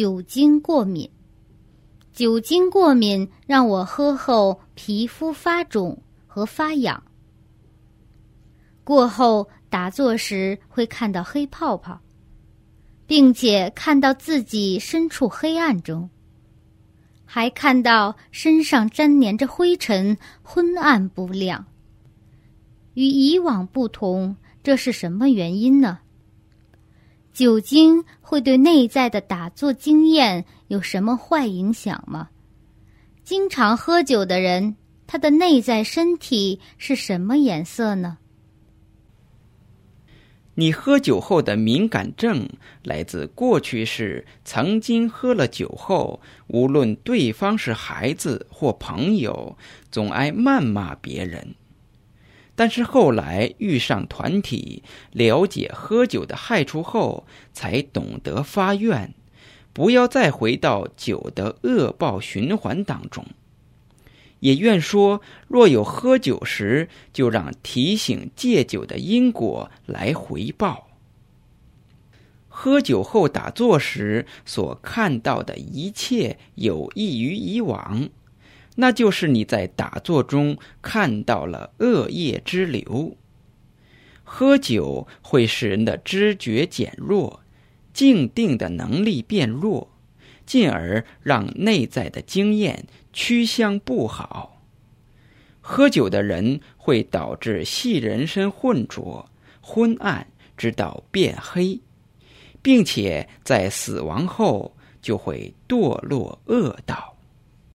酒精过敏。酒精过敏让我喝后皮肤发肿和发痒。过后打坐时会看到黑泡泡，并且看到自己身处黑暗中，还看到身上粘粘着灰尘，昏暗不亮。与以往不同，这是什么原因呢？酒精会对内在的打坐经验有什么坏影响吗？经常喝酒的人，他的内在身体是什么颜色呢？你喝酒后的敏感症来自过去是曾经喝了酒后，无论对方是孩子或朋友，总爱谩骂别人。但是后来遇上团体，了解喝酒的害处后，才懂得发愿，不要再回到酒的恶报循环当中。也愿说，若有喝酒时，就让提醒戒酒的因果来回报。喝酒后打坐时所看到的一切，有益于以往。那就是你在打坐中看到了恶业之流。喝酒会使人的知觉减弱，静定的能力变弱，进而让内在的经验趋向不好。喝酒的人会导致系人身混浊、昏暗，直到变黑，并且在死亡后就会堕落恶道。